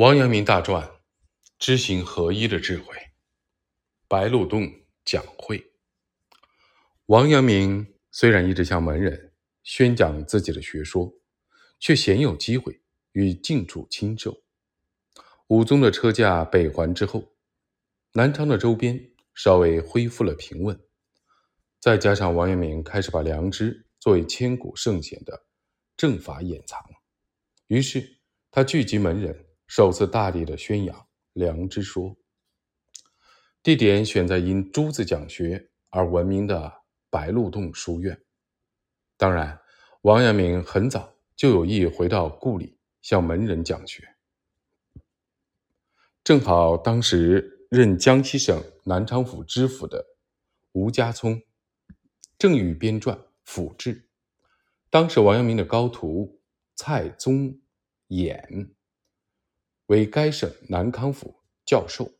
王阳明大传，知行合一的智慧。白鹿洞讲会。王阳明虽然一直向门人宣讲自己的学说，却鲜有机会与晋楚亲授。武宗的车驾北还之后，南昌的周边稍微恢复了平稳。再加上王阳明开始把良知作为千古圣贤的正法掩藏，于是他聚集门人。首次大力的宣扬良知说，地点选在因朱子讲学而闻名的白鹿洞书院。当然，王阳明很早就有意回到故里向门人讲学。正好当时任江西省南昌府知府的吴家聪正欲编撰《府志》，当时王阳明的高徒蔡宗衍。为该省南康府教授，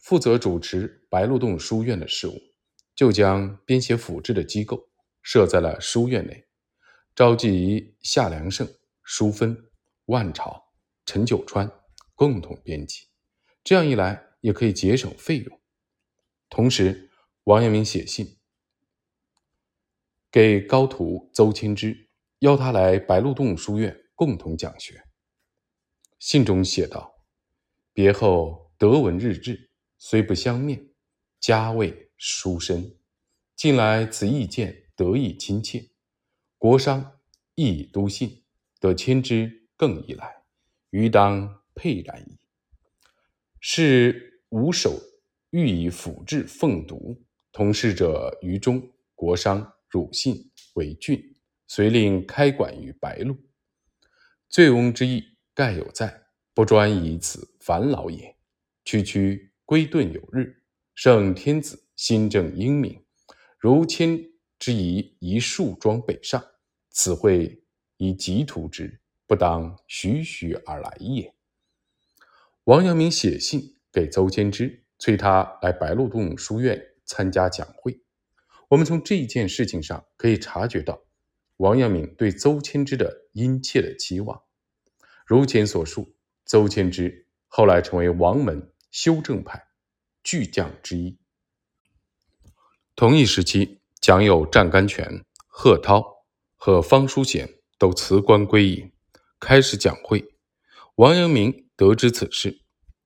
负责主持白鹿洞书院的事务，就将编写府志的机构设在了书院内，召集夏良胜、淑芬、万朝、陈九川共同编辑。这样一来，也可以节省费用。同时，王阳明写信给高徒邹谦之，邀他来白鹿洞书院共同讲学。信中写道：“别后得闻日志，虽不相面，家位殊深。近来此意见得以亲切，国商亦以都信，得迁之更宜来，余当佩然矣。是吾首欲以辅志奉读，同事者于中，国商汝信为郡，遂令开馆于白鹿。醉翁之意。”盖有在，不专以此烦劳也。区区归遁有日，圣天子心正英明，如迁之宜一树桩北上，此会以急图之，不当徐徐而来也。王阳明写信给邹谦之，催他来白鹿洞书院参加讲会。我们从这件事情上可以察觉到，王阳明对邹谦之的殷切的期望。如前所述，邹谦之后来成为王门修正派巨匠之一。同一时期，蒋有湛甘泉、贺涛和方书贤都辞官归隐，开始讲会。王阳明得知此事，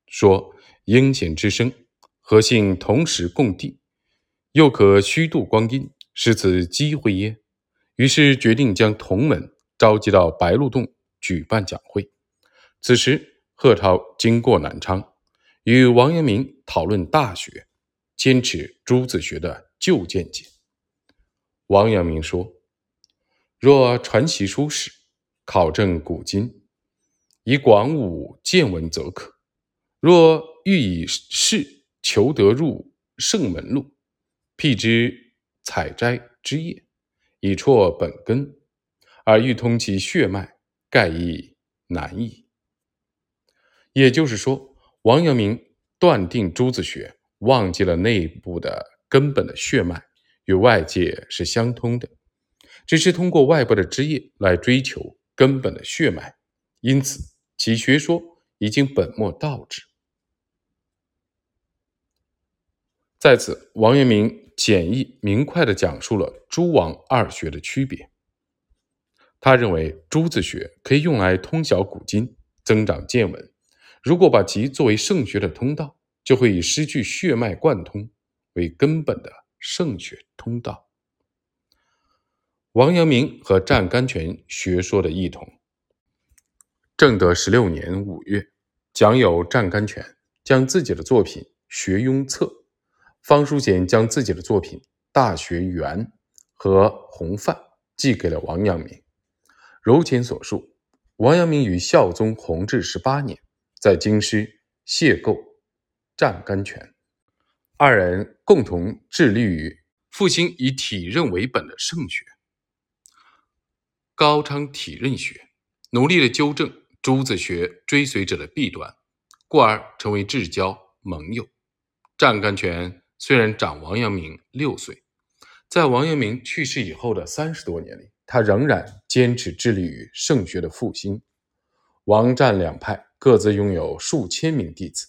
说：“英贤之声，何幸同时共地，又可虚度光阴，是此机会耶？”于是决定将同门召集到白鹿洞。举办讲会。此时，贺涛经过南昌，与王阳明讨论《大学》，坚持朱子学的旧见解。王阳明说：“若传习书史，考证古今，以广武见闻则可；若欲以事求得入圣门路，辟之采摘枝叶，以辍本根，而欲通其血脉。”盖亦难矣。也就是说，王阳明断定朱子学忘记了内部的根本的血脉与外界是相通的，只是通过外部的枝叶来追求根本的血脉，因此其学说已经本末倒置。在此，王阳明简易明快地讲述了诸王二学的区别。他认为朱子学可以用来通晓古今、增长见闻。如果把其作为圣学的通道，就会以失去血脉贯通为根本的圣学通道。王阳明和湛甘泉学说的异同。正德十六年五月，讲有湛甘泉将自己的作品《学庸册》，方书贤将自己的作品《大学园》和《弘范》寄给了王阳明。如前所述，王阳明于孝宗弘治十八年在京师谢构湛甘泉，二人共同致力于复兴以体认为本的圣学，高昌体认学，努力的纠正朱子学追随者的弊端，故而成为至交盟友。湛甘泉虽然长王阳明六岁，在王阳明去世以后的三十多年里。他仍然坚持致力于圣学的复兴，王占两派各自拥有数千名弟子。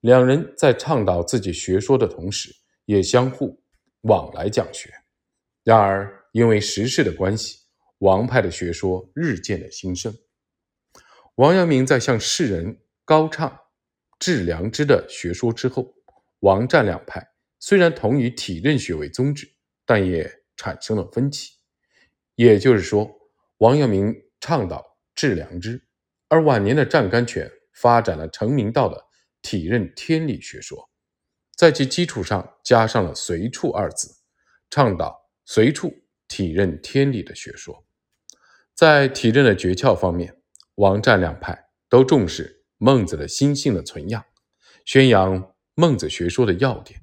两人在倡导自己学说的同时，也相互往来讲学。然而，因为时势的关系，王派的学说日渐的兴盛。王阳明在向世人高唱致良知的学说之后，王战两派虽然同以体认学为宗旨，但也产生了分歧。也就是说，王阳明倡导致良知，而晚年的湛甘泉发展了成明道的。体认天理学说，在其基础上加上了“随处”二字，倡导随处体认天理的学说。在体认的诀窍方面，王战两派都重视孟子的心性的存养，宣扬孟子学说的要点，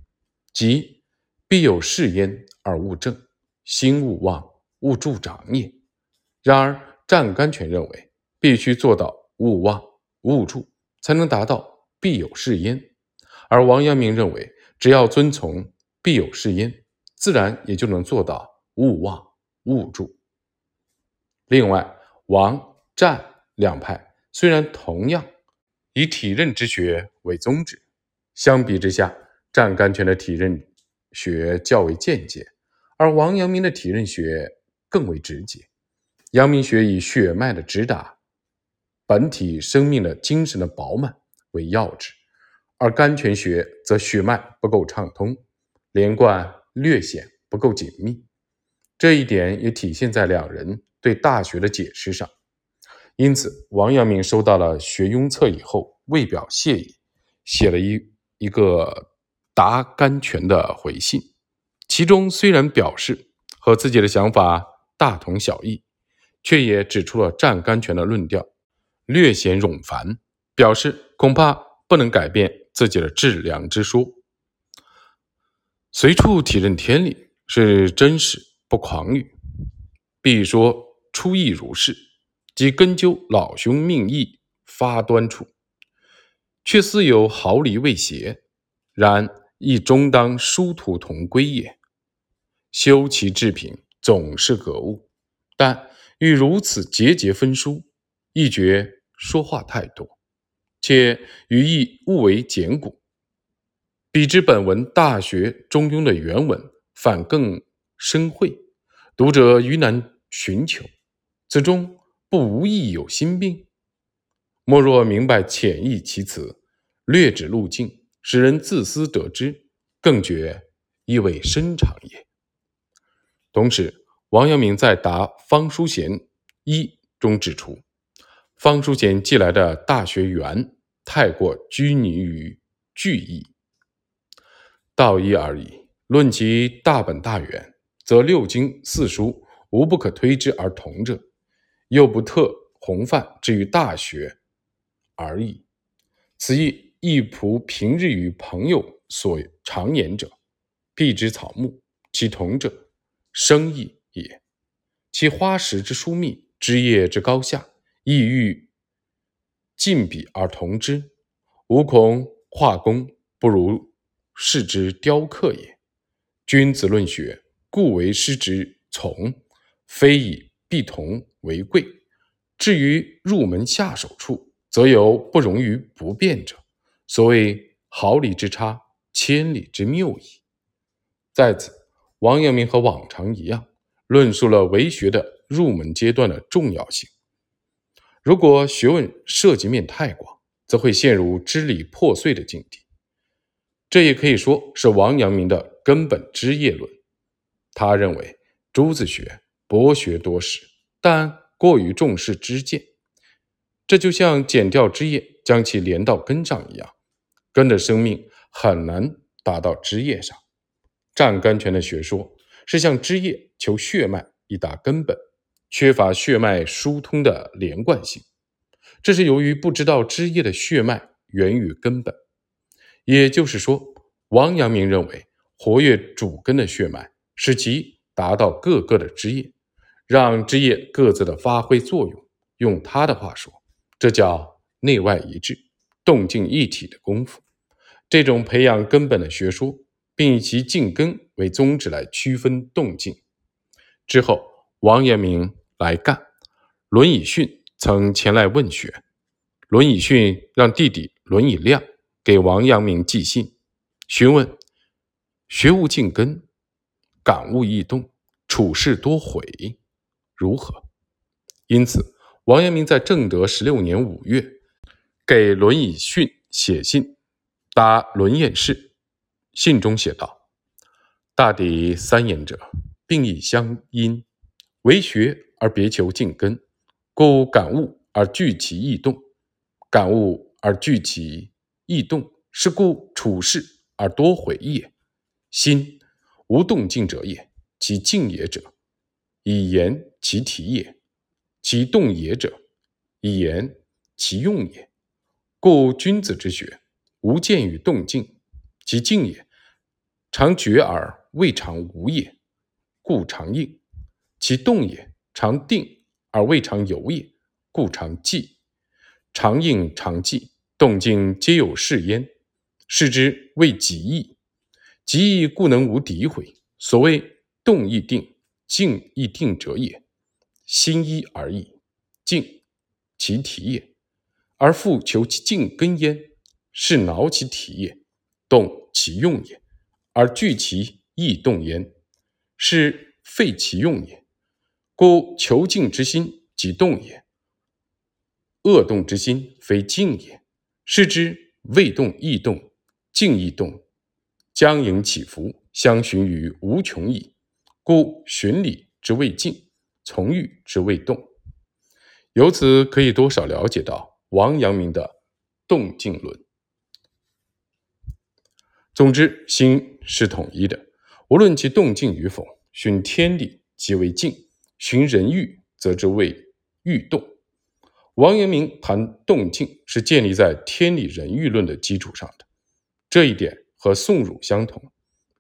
即“必有事焉而勿正，心勿忘，勿助长也”。然而，湛甘泉认为，必须做到勿忘、勿助，才能达到。必有是焉，而王阳明认为，只要遵从必有是焉，自然也就能做到勿忘勿助。另外，王战两派虽然同样以体认之学为宗旨，相比之下，湛甘泉的体认学较为间接，而王阳明的体认学更为直接。阳明学以血脉的直达，本体生命的精神的饱满。为要旨，而甘泉学则血脉不够畅通，连贯略显不够紧密。这一点也体现在两人对《大学》的解释上。因此，王阳明收到了学庸册以后，为表谢意，写了一一个答甘泉的回信。其中虽然表示和自己的想法大同小异，却也指出了湛甘泉的论调略显冗繁。表示恐怕不能改变自己的致良之说，随处体认天理是真实不狂语，必说出意如是，即根究老兄命意发端处，却似有毫厘未邪，然亦终当殊途同归也。修其至品总是格物，但欲如此节节分疏，亦觉说话太多。且语义勿为简古，比之本文《大学》《中庸》的原文，反更深晦，读者于难寻求。此中不无意有心病？莫若明白浅意其词，略指路径，使人自思得之，更觉意味深长也。同时，王阳明在答方书贤一中指出，方书贤寄来的《大学》原。太过拘泥于句意，道义而已。论其大本大源，则六经四书无不可推之而同者，又不特弘范至于大学而已。此意亦仆平日与朋友所常言者，必之草木，其同者生意也。其花石之疏密，枝叶之高下，意欲。近比而同之，吾恐画工不如视之雕刻也。君子论学，故为师之从，非以必同为贵。至于入门下手处，则有不容于不变者。所谓毫厘之差，千里之谬矣。在此，王阳明和往常一样，论述了为学的入门阶段的重要性。如果学问涉及面太广，则会陷入支离破碎的境地。这也可以说是王阳明的根本枝叶论。他认为朱子学博学多识，但过于重视枝见，这就像剪掉枝叶将其连到根上一样，根的生命很难达到枝叶上。湛甘泉的学说是向枝叶求血脉以达根本。缺乏血脉疏通的连贯性，这是由于不知道枝叶的血脉源于根本。也就是说，王阳明认为活跃主根的血脉，使其达到各个的枝叶，让枝叶各自的发挥作用。用他的话说，这叫内外一致、动静一体的功夫。这种培养根本的学说，并以其静根为宗旨来区分动静。之后，王阳明。来干，轮以训曾前来问学，轮以训让弟弟轮以亮给王阳明寄信，询问学无尽根，感悟易动，处事多悔，如何？因此，王阳明在正德十六年五月给轮以训写信，答轮彦士。信中写道：“大抵三言者，并以相因，为学而别求尽根，故感悟而聚其异动。”感悟而聚其异动，是故处事而多悔也。心无动静者也，其静也者，以言其体也；其动也者，以言其用也。故君子之学，无见于动静，其静也，常觉而未尝无也，故常应；其动也，常定而未尝有也，故常寂。常应常寂，动静皆有事焉。是之谓己意，己意故能无诋毁。所谓动亦定，静亦定者也。心一而已，静其体也，而复求其静根焉，是挠其体也；动其用也，而聚其意动焉，是废其用也。故求静之心，即动也。恶动之心，非静也。是之未动亦动，静亦动，将盈起伏，相循于无穷矣。故循理之谓静，从欲之谓动。由此可以多少了解到王阳明的动静论。总之，心是统一的，无论其动静与否，循天理即为静，循人欲则之谓欲动。王阳明谈动静是建立在天理人欲论的基础上的，这一点和宋儒相同。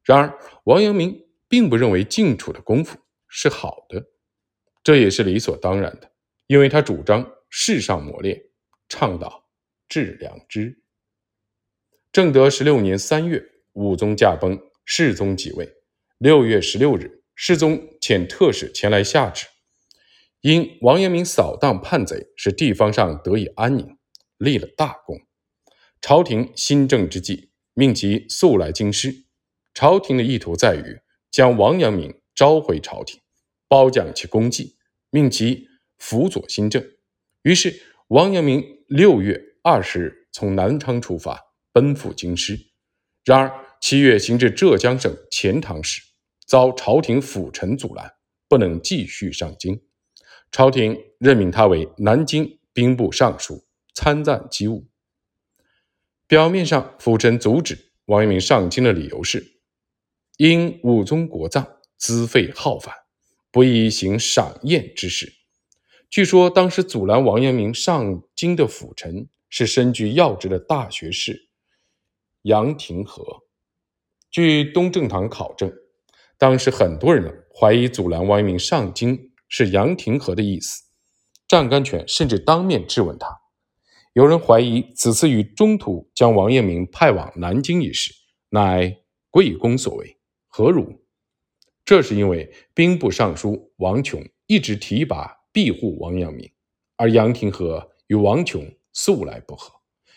然而，王阳明并不认为静处的功夫是好的，这也是理所当然的，因为他主张世上磨练，倡导致良知。正德十六年三月，武宗驾崩，世宗即位。六月十六日，世宗遣特使前来下旨。因王阳明扫荡叛贼，使地方上得以安宁，立了大功。朝廷新政之际，命其速来京师。朝廷的意图在于将王阳明召回朝廷，褒奖其功绩，命其辅佐新政。于是，王阳明六月二十日从南昌出发，奔赴京师。然而，七月行至浙江省钱塘时，遭朝廷辅臣阻拦，不能继续上京。朝廷任命他为南京兵部尚书，参赞机务。表面上，辅臣阻止王阳明上京的理由是：因武宗国葬，资费浩繁，不宜行赏宴之事。据说，当时阻拦王阳明上京的辅臣是身居要职的大学士杨廷和。据东正堂考证，当时很多人怀疑阻拦王阳明上京。是杨廷和的意思，湛甘泉甚至当面质问他。有人怀疑此次与中途将王阳明派往南京一事，乃贵公所为，何如？这是因为兵部尚书王琼一直提拔庇护王阳明，而杨廷和与王琼素来不和，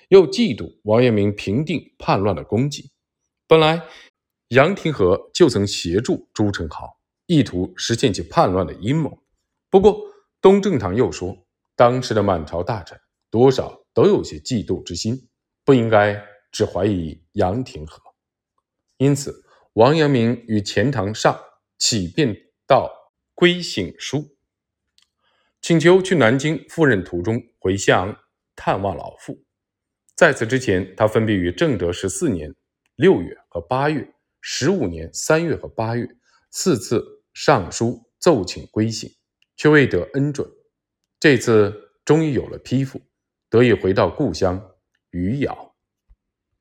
又嫉妒王阳明平定叛乱的功绩。本来杨廷和就曾协助朱宸濠。意图实现其叛乱的阴谋。不过，东正堂又说，当时的满朝大臣多少都有些嫉妒之心，不应该只怀疑杨廷和。因此，王阳明与钱塘上起便道归省书，请求去南京赴任途中回乡探望老父。在此之前，他分别于正德十四年六月和八月、十五年三月和八月四次。上书奏请归省，却未得恩准。这次终于有了批复，得以回到故乡余姚。